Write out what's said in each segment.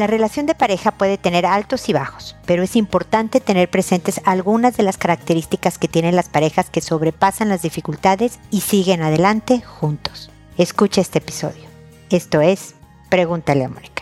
La relación de pareja puede tener altos y bajos, pero es importante tener presentes algunas de las características que tienen las parejas que sobrepasan las dificultades y siguen adelante juntos. Escucha este episodio. Esto es Pregúntale a Mónica.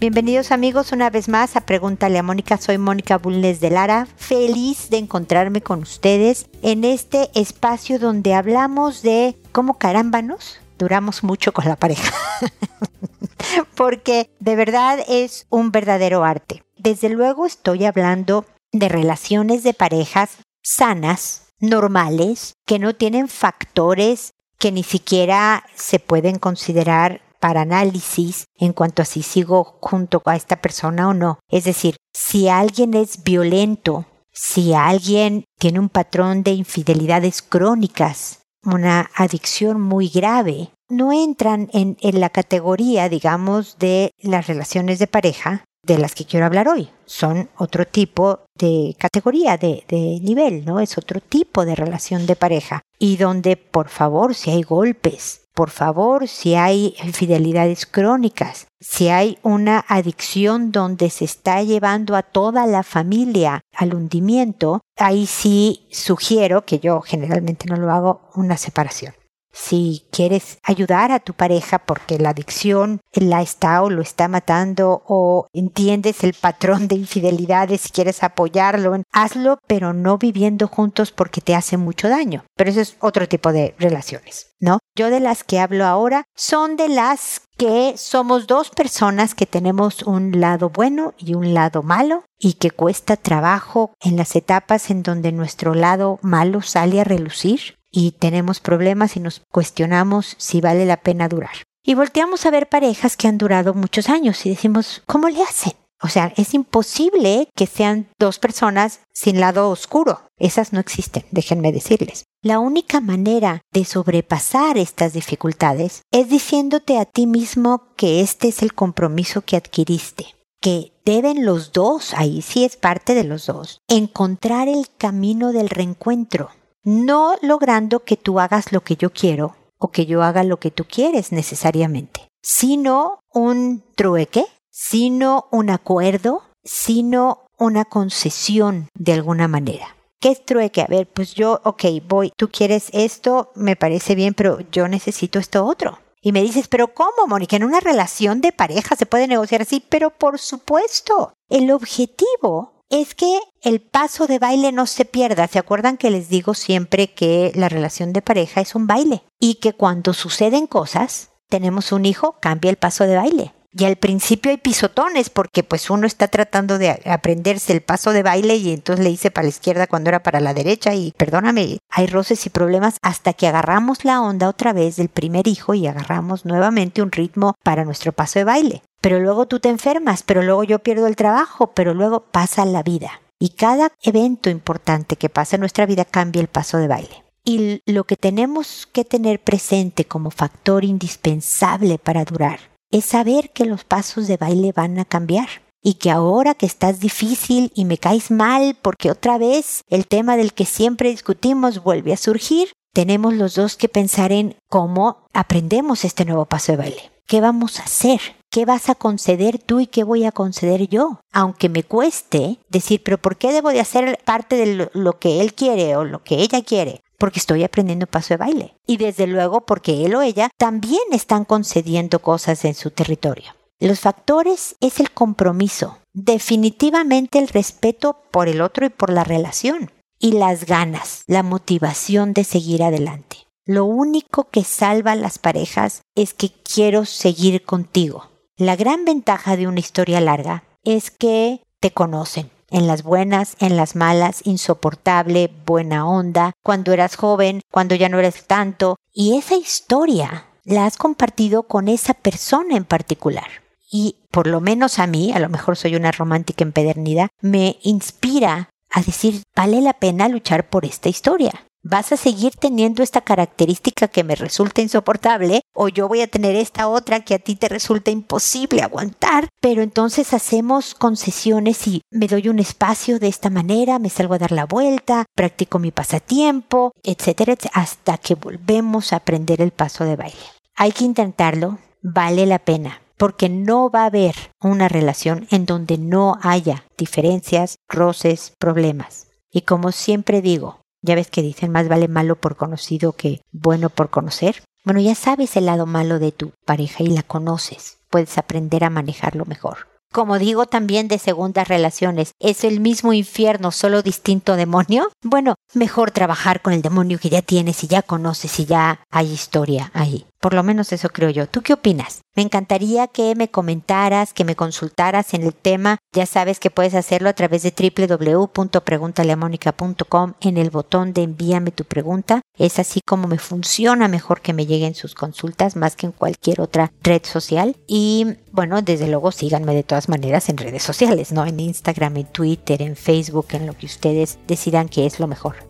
Bienvenidos amigos una vez más a Pregúntale a Mónica. Soy Mónica Bulnes de Lara. Feliz de encontrarme con ustedes en este espacio donde hablamos de cómo carámbanos duramos mucho con la pareja. Porque de verdad es un verdadero arte. Desde luego estoy hablando de relaciones de parejas sanas, normales, que no tienen factores que ni siquiera se pueden considerar para análisis en cuanto a si sigo junto a esta persona o no. Es decir, si alguien es violento, si alguien tiene un patrón de infidelidades crónicas, una adicción muy grave, no entran en, la categoría, digamos, de las relaciones de pareja de las que quiero hablar hoy. Son otro tipo de categoría, de, de, nivel, ¿no? Es otro tipo de relación de pareja. Y donde, por favor, si hay golpes, por favor, si hay infidelidades crónicas, si hay una adicción donde se está llevando a toda la familia al hundimiento, ahí sí sugiero, que yo generalmente no lo hago, una separación. Si quieres ayudar a tu pareja porque la adicción la está o lo está matando o entiendes el patrón de infidelidades, si quieres apoyarlo, hazlo, pero no viviendo juntos porque te hace mucho daño. Pero eso es otro tipo de relaciones, ¿no? Yo de las que hablo ahora son de las que somos dos personas que tenemos un lado bueno y un lado malo y que cuesta trabajo en las etapas en donde nuestro lado malo sale a relucir y tenemos problemas y nos cuestionamos si vale la pena durar. Y volteamos a ver parejas que han durado muchos años y decimos, ¿cómo le hacen? O sea, es imposible que sean dos personas sin lado oscuro. Esas no existen, déjenme decirles. La única manera de sobrepasar estas dificultades es diciéndote a ti mismo que este es el compromiso que adquiriste, que deben los dos, ahí sí es parte de los dos, encontrar el camino del reencuentro no logrando que tú hagas lo que yo quiero o que yo haga lo que tú quieres necesariamente, sino un trueque, sino un acuerdo, sino una concesión de alguna manera. ¿Qué es trueque? A ver, pues yo, ok, voy, tú quieres esto, me parece bien, pero yo necesito esto otro. Y me dices, pero ¿cómo, Mónica? En una relación de pareja se puede negociar así, pero por supuesto, el objetivo es que el paso de baile no se pierda. ¿Se acuerdan que les digo siempre que la relación de pareja es un baile? Y que cuando suceden cosas, tenemos un hijo, cambia el paso de baile. Y al principio hay pisotones porque pues uno está tratando de aprenderse el paso de baile y entonces le hice para la izquierda cuando era para la derecha y perdóname, hay roces y problemas hasta que agarramos la onda otra vez del primer hijo y agarramos nuevamente un ritmo para nuestro paso de baile pero luego tú te enfermas, pero luego yo pierdo el trabajo, pero luego pasa la vida. Y cada evento importante que pasa en nuestra vida cambia el paso de baile. Y lo que tenemos que tener presente como factor indispensable para durar es saber que los pasos de baile van a cambiar y que ahora que estás difícil y me caes mal porque otra vez el tema del que siempre discutimos vuelve a surgir, tenemos los dos que pensar en cómo aprendemos este nuevo paso de baile. ¿Qué vamos a hacer? ¿Qué vas a conceder tú y qué voy a conceder yo? Aunque me cueste decir, pero ¿por qué debo de hacer parte de lo, que él quiere o lo que ella quiere? Porque estoy aprendiendo paso de baile. Y desde luego porque él o ella también están concediendo cosas en su territorio. Los factores es el compromiso, definitivamente el respeto por el otro y por la relación, y las ganas, la motivación de seguir adelante. Lo único que salva a las parejas es que quiero seguir contigo. La gran ventaja de una historia larga es que te conocen. En las buenas, en las malas, insoportable, buena onda, cuando eras joven, cuando ya no eres tanto. Y esa historia la has compartido con esa persona en particular. Y por lo menos a mí, a lo mejor soy una romántica empedernida, me inspira a decir, vale la pena luchar por esta historia. Vas a seguir teniendo esta característica que me resulta insoportable o yo voy a tener esta otra que a ti te resulta imposible aguantar, pero entonces hacemos concesiones y me doy un espacio de esta manera, me salgo a dar la vuelta, practico mi pasatiempo, etcétera, etcétera hasta que volvemos a aprender el paso de baile. Hay que intentarlo, vale la pena porque no va a haber una relación en donde no haya diferencias, roces, problemas. Y como siempre digo, ya ves que dicen más vale malo por conocido que bueno por conocer. Bueno, ya sabes el lado malo de tu pareja y la conoces. Puedes aprender a manejarlo mejor. Como digo también de segundas relaciones, ¿es el mismo infierno, solo distinto demonio? Bueno, mejor trabajar con el demonio que ya tienes y ya conoces y ya hay historia ahí. Por lo menos eso creo yo. ¿Tú qué opinas? Me encantaría que me comentaras, que me consultaras en el tema. Ya sabes que puedes hacerlo a través de www.preguntaleamónica.com en el botón de envíame tu pregunta. Es así como me funciona mejor que me lleguen sus consultas más que en cualquier otra red social. Y bueno, desde luego síganme de todas maneras en redes sociales, ¿no? En Instagram, en Twitter, en Facebook, en lo que ustedes decidan que es lo mejor.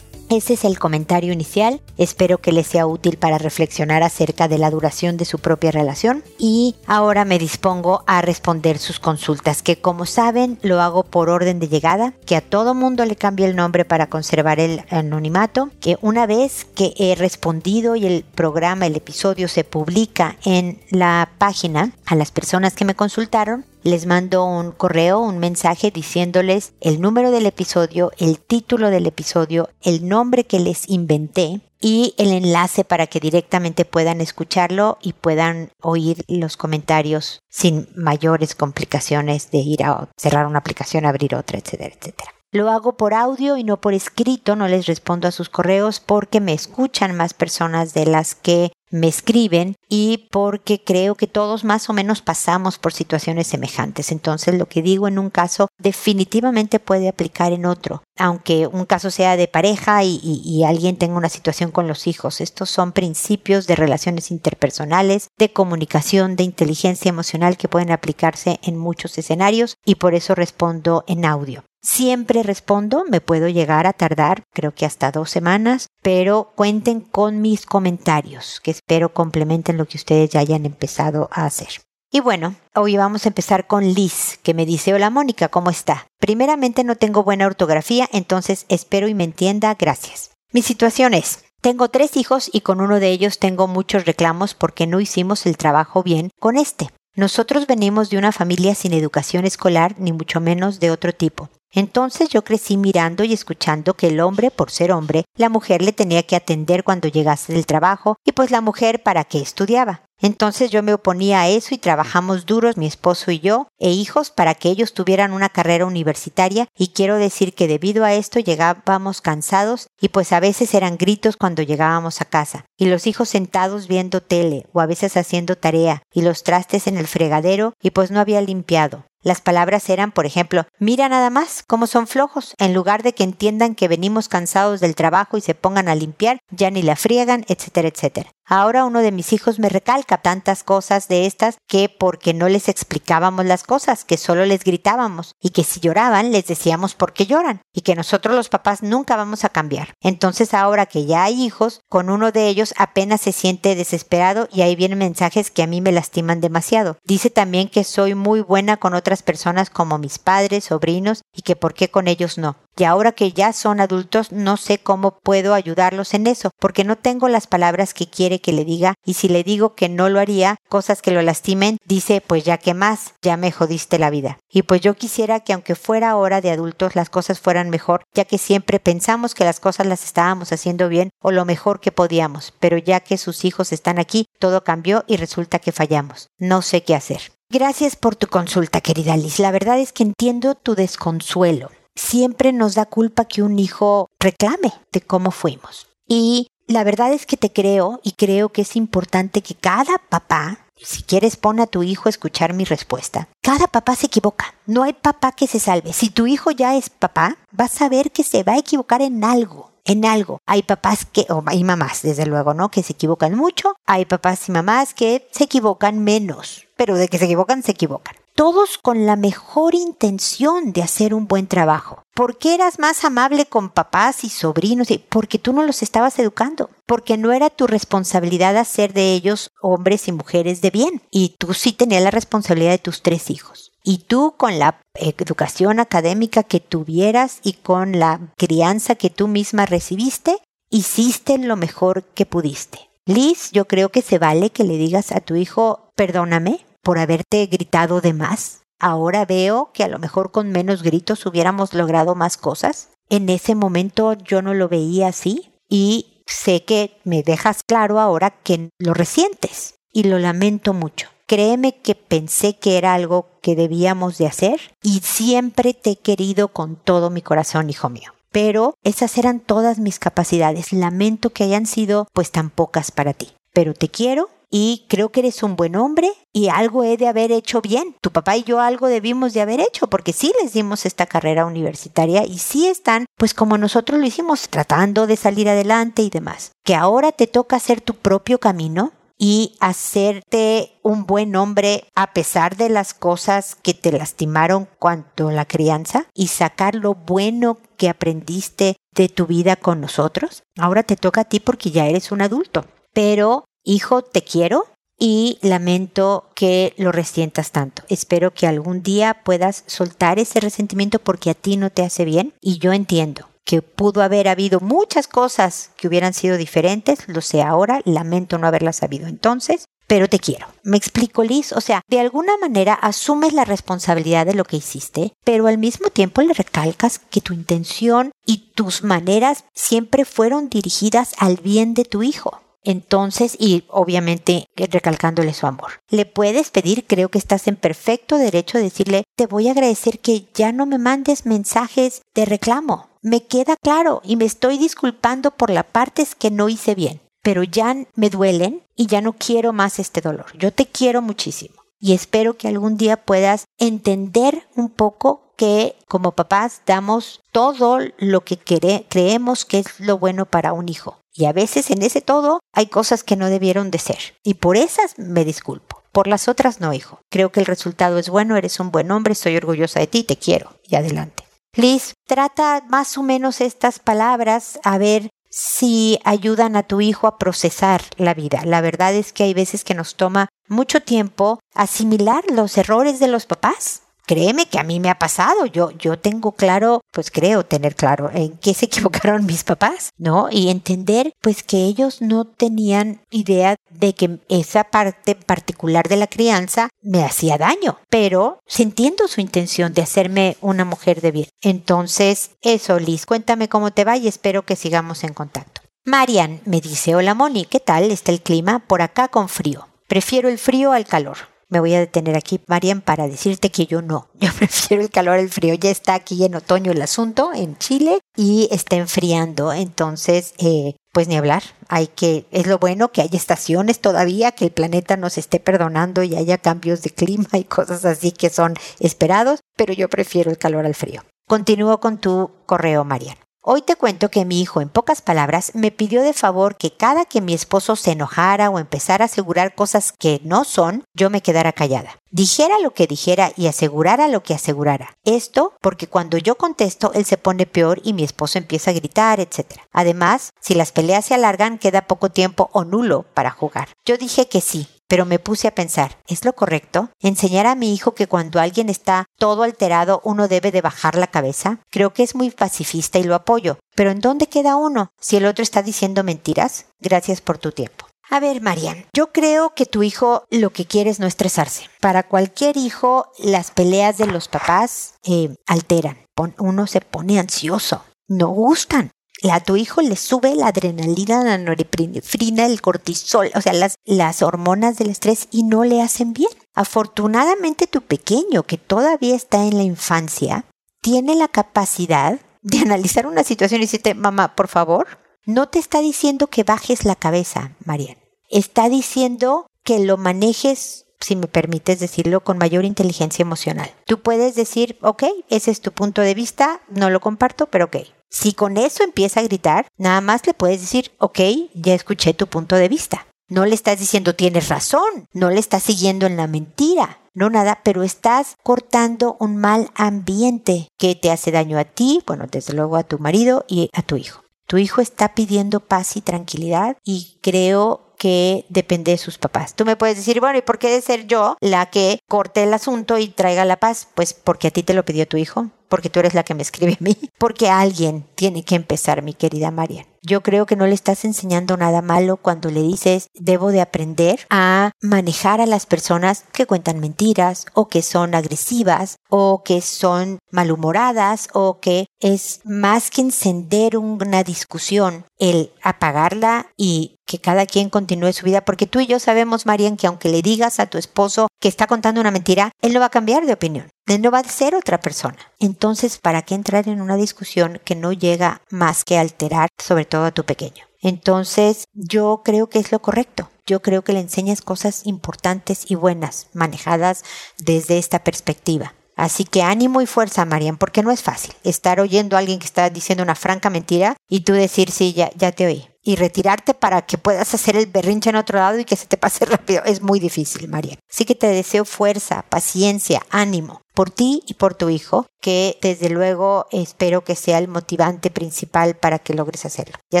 Ese es el comentario inicial. Espero que les sea útil para reflexionar acerca de la duración de su propia relación. Y ahora me dispongo a responder sus consultas, que como saben lo hago por orden de llegada, que a todo mundo le cambie el nombre para conservar el anonimato, que una vez que he respondido y el programa, el episodio se publica en la página a las personas que me consultaron, les mando un correo, un mensaje diciéndoles el número del episodio, el título del episodio, el nombre que les inventé y el enlace para que directamente puedan escucharlo y puedan oír los comentarios sin mayores complicaciones de ir a cerrar una aplicación, abrir otra, etcétera, etcétera. Lo hago por audio y no por escrito, no les respondo a sus correos porque me escuchan más personas de las que me escriben y porque creo que todos más o menos pasamos por situaciones semejantes. Entonces lo que digo en un caso definitivamente puede aplicar en otro, aunque un caso sea de pareja y, alguien tenga una situación con los hijos. Estos son principios de relaciones interpersonales, de comunicación, de inteligencia emocional que pueden aplicarse en muchos escenarios y por eso respondo en audio. Siempre respondo, me puedo llegar a tardar, creo que hasta dos semanas, pero cuenten con mis comentarios, que espero complementen lo que ustedes ya hayan empezado a hacer. Y bueno, hoy vamos a empezar con Liz, que me dice, hola Mónica, ¿cómo está? Primeramente no tengo buena ortografía, entonces espero y me entienda, gracias. Mi situación es, tengo tres hijos y con uno de ellos tengo muchos reclamos porque no hicimos el trabajo bien con este. Nosotros venimos de una familia sin educación escolar, ni mucho menos de otro tipo. Entonces yo crecí mirando y escuchando que el hombre, por ser hombre, la mujer le tenía que atender cuando llegase del trabajo y pues la mujer para qué estudiaba. Entonces yo me oponía a eso y trabajamos duros mi esposo y yo e hijos para que ellos tuvieran una carrera universitaria y quiero decir que debido a esto llegábamos cansados y pues a veces eran gritos cuando llegábamos a casa y los hijos sentados viendo tele o a veces haciendo tarea y los trastes en el fregadero y pues no había limpiado. Las palabras eran, por ejemplo, mira nada más cómo son flojos, en lugar de que entiendan que venimos cansados del trabajo y se pongan a limpiar, ya ni la friegan, etcétera, etcétera. Ahora uno de mis hijos me recalca tantas cosas de estas que porque no les explicábamos las cosas, que solo les gritábamos y que si lloraban les decíamos por qué lloran y que nosotros los papás nunca vamos a cambiar. Entonces ahora que ya hay hijos, con uno de ellos apenas se siente desesperado y ahí vienen mensajes que a mí me lastiman demasiado. Dice también que soy muy buena con otras personas como mis padres, sobrinos y que por qué con ellos no. Y ahora que ya son adultos no sé cómo puedo ayudarlos en eso, porque no tengo las palabras que que le diga y si le digo que no lo haría, cosas que lo lastimen, dice pues ya que más, ya me jodiste la vida. Y pues yo quisiera que aunque fuera hora de adultos las cosas fueran mejor, ya que siempre pensamos que las cosas las estábamos haciendo bien o lo mejor que podíamos, pero ya que sus hijos están aquí, todo cambió y resulta que fallamos. No sé qué hacer. Gracias por tu consulta, querida Liz. La verdad es que entiendo tu desconsuelo. Siempre nos da culpa que un hijo reclame de cómo fuimos. Y la verdad es que te creo y creo que es importante que cada papá, si quieres pon a tu hijo a escuchar mi respuesta, cada papá se equivoca. No hay papá que se salve. Si tu hijo ya es papá, vas a ver que se va a equivocar en algo en algo. Hay papás que, o hay mamás, desde luego, ¿no? Que se equivocan mucho. Hay papás y mamás que se equivocan menos, pero de que se equivocan, se equivocan. Todos con la mejor intención de hacer un buen trabajo. ¿Por qué eras más amable con papás y sobrinos? Porque tú no los estabas educando, porque no era tu responsabilidad hacer de ellos hombres y mujeres de bien, y tú sí tenías la responsabilidad de tus tres hijos. Y tú con la educación académica que tuvieras y con la crianza que tú misma recibiste, hiciste lo mejor que pudiste. Liz, yo creo que se vale que le digas a tu hijo, perdóname por haberte gritado de más. Ahora veo que a lo mejor con menos gritos hubiéramos logrado más cosas. En ese momento yo no lo veía así y sé que me dejas claro ahora que lo resientes y lo lamento mucho. Créeme que pensé que era algo que debíamos de hacer y siempre te he querido con todo mi corazón, hijo mío pero esas eran todas mis capacidades. Lamento que hayan sido pues tan pocas para ti, pero te quiero y creo que eres un buen hombre y algo he de haber hecho bien. Tu papá y yo algo debimos de haber hecho porque sí les dimos esta carrera universitaria y sí están, pues como nosotros lo hicimos, tratando de salir adelante y demás. Que ahora te toca hacer tu propio camino y hacerte un buen hombre a pesar de las cosas que te lastimaron cuanto la crianza y sacar lo bueno que aprendiste de tu vida con nosotros. Ahora te toca a ti porque ya eres un adulto. Pero, hijo, te quiero y lamento que lo resientas tanto. Espero que algún día puedas soltar ese resentimiento porque a ti no te hace bien y yo entiendo que pudo haber habido muchas cosas que hubieran sido diferentes, lo sé ahora, lamento no haberlas sabido entonces, pero te quiero. Me explico, Liz. O sea, de alguna manera asumes la responsabilidad de lo que hiciste, pero al mismo tiempo le recalcas que tu intención y tus maneras siempre fueron dirigidas al bien de tu hijo. Entonces, y obviamente recalcándole su amor. Le puedes pedir, creo que estás en perfecto derecho de decirle, te voy a agradecer que ya no me mandes mensajes de reclamo me queda claro y me estoy disculpando por las partes que no hice bien, pero ya me duelen y ya no quiero más este dolor. Yo te quiero muchísimo y espero que algún día puedas entender un poco que como papás damos todo lo que creemos que es lo bueno para un hijo. Y a veces en ese todo hay cosas que no debieron de ser. Y por esas me disculpo. Por las otras no, hijo. Creo que el resultado es bueno, eres un buen hombre, estoy orgullosa de ti, te quiero. Y adelante. Liz, trata más o menos estas palabras a ver si ayudan a tu hijo a procesar la vida. La verdad es que hay veces que nos toma mucho tiempo asimilar los errores de los papás créeme que a mí me ha pasado. Yo, yo tengo claro, pues creo tener claro en qué se equivocaron mis papás, ¿no? Y entender, pues que ellos no tenían idea de que esa parte particular de la crianza me hacía daño, pero sintiendo su intención de hacerme una mujer de bien. Entonces, eso, Liz, cuéntame cómo te va y espero que sigamos en contacto. Marian me dice, hola Moni, ¿qué tal está el clima? Por acá con frío. Prefiero el frío al calor me voy a detener aquí, Marian, para decirte que yo no. Yo prefiero el calor al frío. Ya está aquí en otoño el asunto en Chile y está enfriando. Entonces, eh, pues ni hablar. Hay que, es lo bueno que hay estaciones todavía, que el planeta nos esté perdonando y haya cambios de clima y cosas así que son esperados, pero yo prefiero el calor al frío. Continúo con tu correo, Marian. Hoy te cuento que mi hijo, en pocas palabras, me pidió de favor que cada que mi esposo se enojara o empezara a asegurar cosas que no son, yo me quedara callada. Dijera lo que dijera y asegurara lo que asegurara. Esto porque cuando yo contesto, él se pone peor y mi esposo empieza a gritar, etc. Además, si las peleas se alargan, queda poco tiempo o nulo para jugar. Yo dije que sí, pero me puse a pensar, ¿es lo correcto? ¿Enseñar a mi hijo que cuando alguien está todo alterado uno debe de bajar la cabeza? Creo que es muy pacifista y lo apoyo, pero ¿en dónde queda uno si el otro está diciendo mentiras? Gracias por tu tiempo. A ver, Marian, yo creo que tu hijo lo que quiere es no estresarse. Para cualquier hijo, las peleas de los papás eh, alteran. Uno se pone ansioso. No gustan a tu hijo le sube la adrenalina, la norepinefrina, el cortisol, o sea, las, las hormonas del estrés y no le hacen bien. Afortunadamente tu pequeño, que todavía está en la infancia, tiene la capacidad de analizar una situación y decirte, mamá, por favor, no te está diciendo que bajes la cabeza, Marian. Está diciendo que lo manejes si me permites decirlo, con mayor inteligencia emocional. Tú puedes decir, ok, ese es tu punto de vista, no lo comparto, pero ok. Si con eso empieza a gritar, nada más le puedes decir, ok, ya escuché tu punto de vista. No le estás diciendo tienes razón, no le estás siguiendo en la mentira, no nada, pero estás cortando un mal ambiente que te hace daño a ti, bueno, desde luego a tu marido y a tu hijo. Tu hijo está pidiendo paz y tranquilidad y creo que depende de sus papás. Tú me puedes decir, bueno, ¿y por qué de ser yo la que corte el asunto y traiga la paz? Pues porque a ti te lo pidió tu hijo, porque tú eres la que me escribe a mí, porque alguien tiene que empezar, mi querida María. Yo creo que no le estás enseñando nada malo cuando le dices, debo de aprender a manejar a las personas que cuentan mentiras o que son agresivas o que son malhumoradas o que es más que encender una discusión el apagarla y que cada quien continúe su vida, porque tú y yo sabemos, Marian, que aunque le digas a tu esposo que está contando una mentira, él no va a cambiar de opinión, él no va a ser otra persona. Entonces, ¿para qué entrar en una discusión que no llega más que alterar, sobre todo a tu pequeño? Entonces, yo creo que es lo correcto. Yo creo que le enseñas cosas importantes y buenas, manejadas desde esta perspectiva. Así que ánimo y fuerza, Marian, porque no es fácil estar oyendo a alguien que está diciendo una franca mentira y tú decir, sí, ya, ya te oí. Y retirarte para que puedas hacer el berrinche en otro lado y que se te pase rápido. Es muy difícil, Marian. Así que te deseo fuerza, paciencia, ánimo por ti y por tu hijo, que desde luego espero que sea el motivante principal para que logres hacerlo. Ya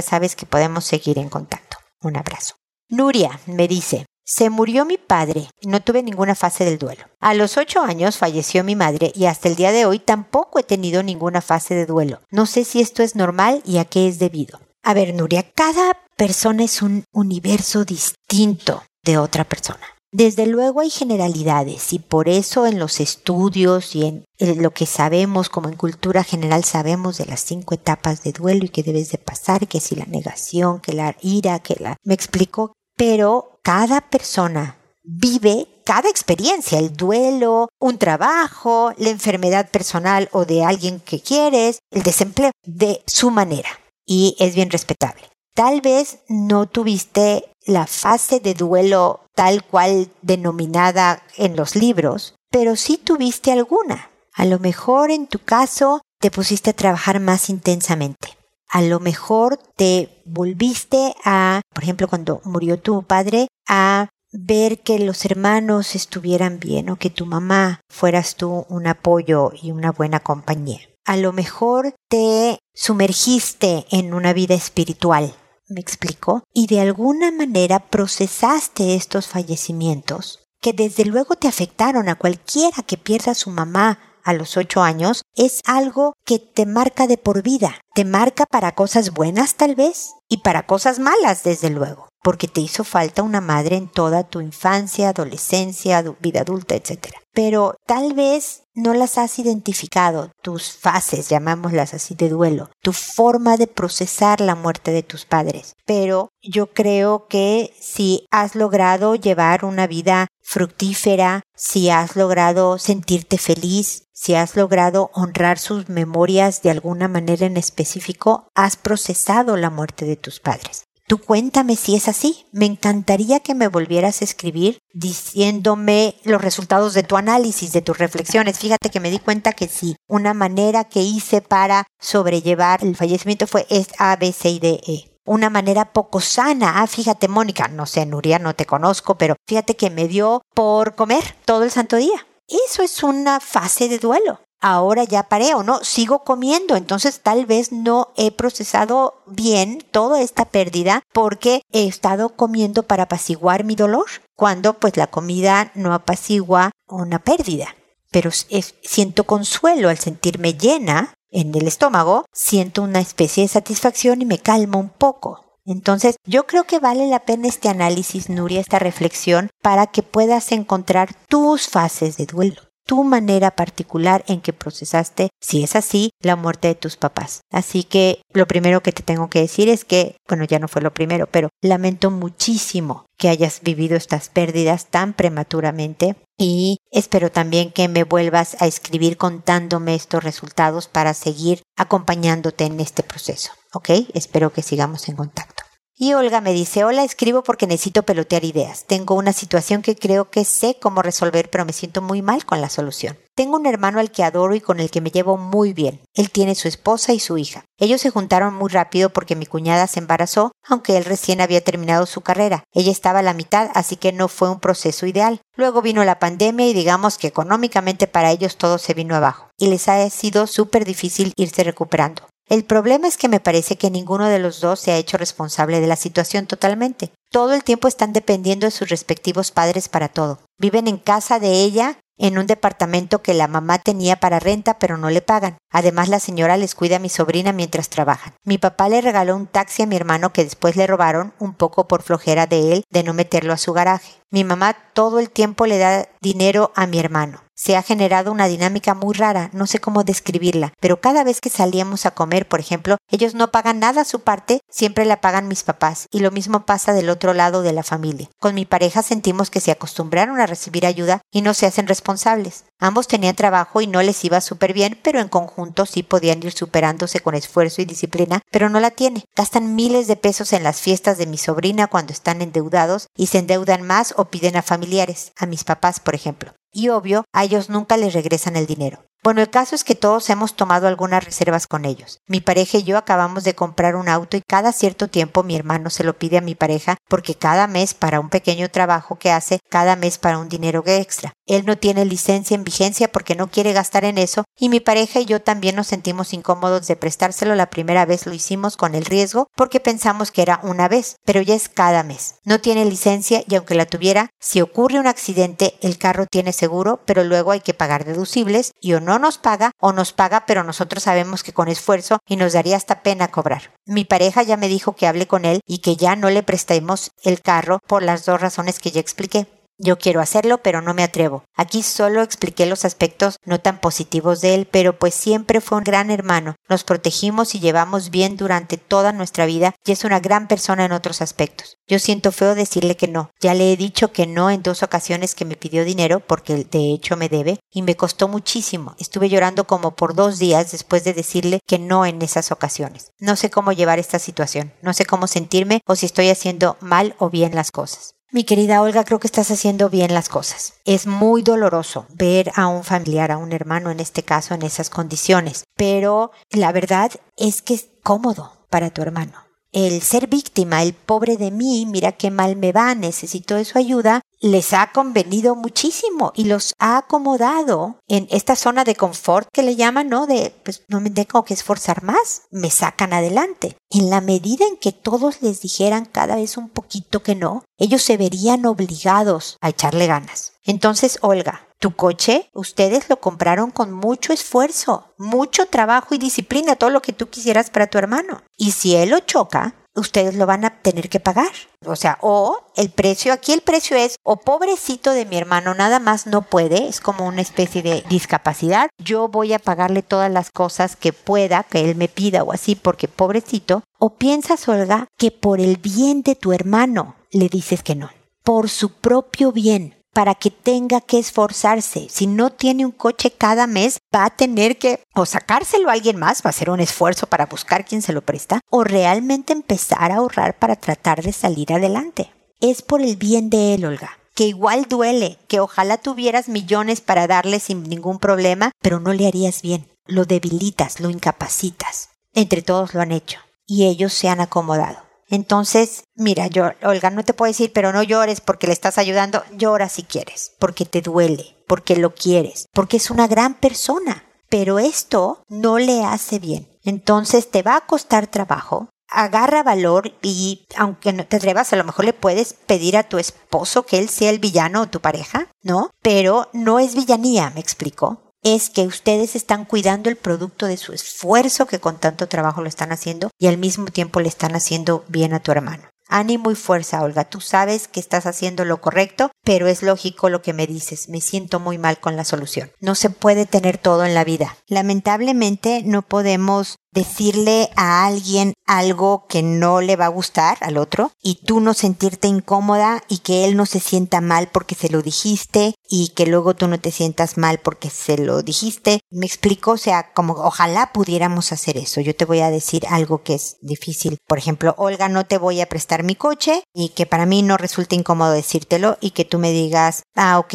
sabes que podemos seguir en contacto. Un abrazo. Nuria me dice, se murió mi padre no tuve ninguna fase del duelo. A los ocho años falleció mi madre y hasta el día de hoy tampoco he tenido ninguna fase de duelo. No sé si esto es normal y a qué es debido. A ver, Nuria, cada persona es un universo distinto de otra persona. Desde luego hay generalidades y por eso en los estudios y en lo que sabemos como en cultura general sabemos de las cinco etapas de duelo y que debes de pasar, que si la negación, que la ira, que la... Me explico, pero cada persona vive cada experiencia, el duelo, un trabajo, la enfermedad personal o de alguien que quieres, el desempleo, de su manera. Y es bien respetable. Tal vez no tuviste la fase de duelo tal cual denominada en los libros, pero sí tuviste alguna. A lo mejor en tu caso te pusiste a trabajar más intensamente a lo mejor te volviste a, por ejemplo, cuando murió tu padre, a ver que los hermanos estuvieran bien o que tu mamá fueras tú un apoyo y una buena compañía. A lo mejor te sumergiste en una vida espiritual, me explico, y de alguna manera procesaste estos fallecimientos que desde luego te afectaron a cualquiera que pierda a su mamá a los ocho años es algo que te marca de por vida. Te marca para cosas buenas tal vez y para cosas malas desde luego, porque te hizo falta una madre en toda tu infancia, adolescencia, vida adulta, etc. Pero tal vez no las has identificado, tus fases, llamámoslas así, de duelo, tu forma de procesar la muerte de tus padres. Pero yo creo que si has logrado llevar una vida fructífera, si has logrado sentirte feliz, si has logrado honrar sus memorias de alguna manera en específico, has procesado la muerte de tus padres. Tú cuéntame si es así. Me encantaría que me volvieras a escribir diciéndome los resultados de tu análisis, de tus reflexiones. Fíjate que me di cuenta que sí, una manera que hice para sobrellevar el fallecimiento fue A, B, C y D, E una manera poco sana. Ah, fíjate, Mónica, no sé, Nuria, no te conozco, pero fíjate que me dio por comer todo el santo día. Eso es una fase de duelo ahora ya paré o no, sigo comiendo, entonces tal vez no he procesado bien toda esta pérdida porque he estado comiendo para apaciguar mi dolor, cuando pues la comida no apacigua una pérdida. Pero siento consuelo al sentirme llena en el estómago, siento una especie de satisfacción y me calmo un poco. Entonces, yo creo que vale la pena este análisis, Nuria, esta reflexión, para que puedas encontrar tus fases de duelo tu manera particular en que procesaste, si es así, la muerte de tus papás. Así que lo primero que te tengo que decir es que, bueno, ya no fue lo primero, pero lamento muchísimo que hayas vivido estas pérdidas tan prematuramente y espero también que me vuelvas a escribir contándome estos resultados para seguir acompañándote en este proceso. ¿Ok? Espero que sigamos en contacto. Y Olga me dice, hola, escribo porque necesito pelotear ideas. Tengo una situación que creo que sé cómo resolver, pero me siento muy mal con la solución. Tengo un hermano al que adoro y con el que me llevo muy bien. Él tiene su esposa y su hija. Ellos se juntaron muy rápido porque mi cuñada se embarazó, aunque él recién había terminado su carrera. Ella estaba a la mitad, así que no fue un proceso ideal. Luego vino la pandemia y digamos que económicamente para ellos todo se vino abajo. Y les ha sido súper difícil irse recuperando. El problema es que me parece que ninguno de los dos se ha hecho responsable de la situación totalmente. Todo el tiempo están dependiendo de sus respectivos padres para todo. Viven en casa de ella en un departamento que la mamá tenía para renta pero no le pagan. Además la señora les cuida a mi sobrina mientras trabajan. Mi papá le regaló un taxi a mi hermano que después le robaron un poco por flojera de él de no meterlo a su garaje. Mi mamá todo el tiempo le da dinero a mi hermano se ha generado una dinámica muy rara, no sé cómo describirla, pero cada vez que salíamos a comer, por ejemplo, ellos no pagan nada a su parte, siempre la pagan mis papás, y lo mismo pasa del otro lado de la familia. Con mi pareja sentimos que se acostumbraron a recibir ayuda y no se hacen responsables. Ambos tenían trabajo y no les iba súper bien, pero en conjunto sí podían ir superándose con esfuerzo y disciplina, pero no la tiene. Gastan miles de pesos en las fiestas de mi sobrina cuando están endeudados y se endeudan más o piden a familiares, a mis papás, por ejemplo y obvio, a ellos nunca les regresan el dinero. Bueno, el caso es que todos hemos tomado algunas reservas con ellos. Mi pareja y yo acabamos de comprar un auto y cada cierto tiempo mi hermano se lo pide a mi pareja porque cada mes para un pequeño trabajo que hace, cada mes para un dinero extra. Él no tiene licencia en vigencia porque no quiere gastar en eso y mi pareja y yo también nos sentimos incómodos de prestárselo. La primera vez lo hicimos con el riesgo porque pensamos que era una vez, pero ya es cada mes. No tiene licencia y aunque la tuviera, si ocurre un accidente, el carro tiene seguro, pero luego hay que pagar deducibles y o no nos paga o nos paga pero nosotros sabemos que con esfuerzo y nos daría hasta pena cobrar. Mi pareja ya me dijo que hable con él y que ya no le prestemos el carro por las dos razones que ya expliqué. Yo quiero hacerlo, pero no me atrevo. Aquí solo expliqué los aspectos no tan positivos de él, pero pues siempre fue un gran hermano. Nos protegimos y llevamos bien durante toda nuestra vida y es una gran persona en otros aspectos. Yo siento feo decirle que no. Ya le he dicho que no en dos ocasiones que me pidió dinero, porque de hecho me debe, y me costó muchísimo. Estuve llorando como por dos días después de decirle que no en esas ocasiones. No sé cómo llevar esta situación, no sé cómo sentirme o si estoy haciendo mal o bien las cosas. Mi querida Olga, creo que estás haciendo bien las cosas. Es muy doloroso ver a un familiar, a un hermano en este caso, en esas condiciones, pero la verdad es que es cómodo para tu hermano el ser víctima, el pobre de mí, mira qué mal me va, necesito de su ayuda, les ha convenido muchísimo y los ha acomodado en esta zona de confort que le llaman, ¿no? De, pues no me tengo que esforzar más, me sacan adelante. En la medida en que todos les dijeran cada vez un poquito que no, ellos se verían obligados a echarle ganas. Entonces, Olga, tu coche, ustedes lo compraron con mucho esfuerzo, mucho trabajo y disciplina, todo lo que tú quisieras para tu hermano. Y si él lo choca, ustedes lo van a tener que pagar. O sea, o el precio, aquí el precio es, o pobrecito de mi hermano, nada más no puede, es como una especie de discapacidad, yo voy a pagarle todas las cosas que pueda, que él me pida o así, porque pobrecito, o piensas, Olga, que por el bien de tu hermano le dices que no, por su propio bien, para que tenga que esforzarse. Si no tiene un coche cada mes, va a tener que o sacárselo a alguien más, va a ser un esfuerzo para buscar quien se lo presta, o realmente empezar a ahorrar para tratar de salir adelante. Es por el bien de él, Olga que igual duele, que ojalá tuvieras millones para darle sin ningún problema, pero no le harías bien. Lo debilitas, lo incapacitas. Entre todos lo han hecho y ellos se han acomodado. Entonces, mira, yo, Olga, no te puedo decir, pero no llores porque le estás ayudando. Llora si quieres, porque te duele, porque lo quieres, porque es una gran persona. Pero esto no le hace bien. Entonces te va a costar trabajo. Agarra valor y aunque no te atrevas, a lo mejor le puedes pedir a tu esposo que él sea el villano o tu pareja, ¿no? Pero no es villanía, me explico es que ustedes están cuidando el producto de su esfuerzo que con tanto trabajo lo están haciendo y al mismo tiempo le están haciendo bien a tu hermano. Ánimo y fuerza, Olga. Tú sabes que estás haciendo lo correcto, pero es lógico lo que me dices. Me siento muy mal con la solución. No se puede tener todo en la vida. Lamentablemente no podemos decirle a alguien algo que no le va a gustar al otro y tú no sentirte incómoda y que él no se sienta mal porque se lo dijiste y que luego tú no te sientas mal porque se lo dijiste. Me explico, o sea, como ojalá pudiéramos hacer eso. Yo te voy a decir algo que es difícil. Por ejemplo, Olga, no te voy a prestar mi coche y que para mí no resulta incómodo decírtelo y que tú me digas, ah, ok,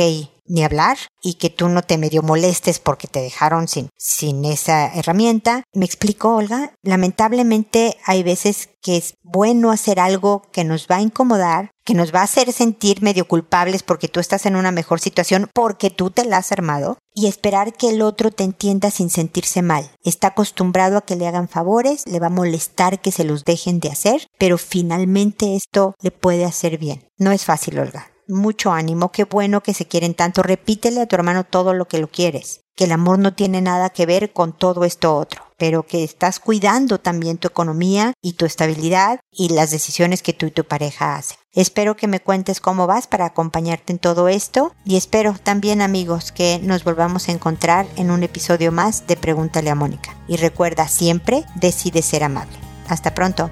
ni hablar y que tú no te medio molestes porque te dejaron sin, sin esa herramienta. ¿Me explico, Olga? Lamentablemente hay veces que es bueno hacer algo que nos va a incomodar, que nos va a hacer sentir medio culpables porque tú estás en una mejor situación porque tú te la has armado y esperar que el otro te entienda sin sentirse mal. Está acostumbrado a que le hagan favores, le va a molestar que se los dejen de hacer, pero finalmente esto le puede hacer bien. No es fácil, Olga mucho ánimo, qué bueno que se quieren tanto, repítele a tu hermano todo lo que lo quieres, que el amor no tiene nada que ver con todo esto otro, pero que estás cuidando también tu economía y tu estabilidad y las decisiones que tú y tu pareja hacen. Espero que me cuentes cómo vas para acompañarte en todo esto y espero también amigos que nos volvamos a encontrar en un episodio más de Pregúntale a Mónica. Y recuerda siempre, decide ser amable. Hasta pronto.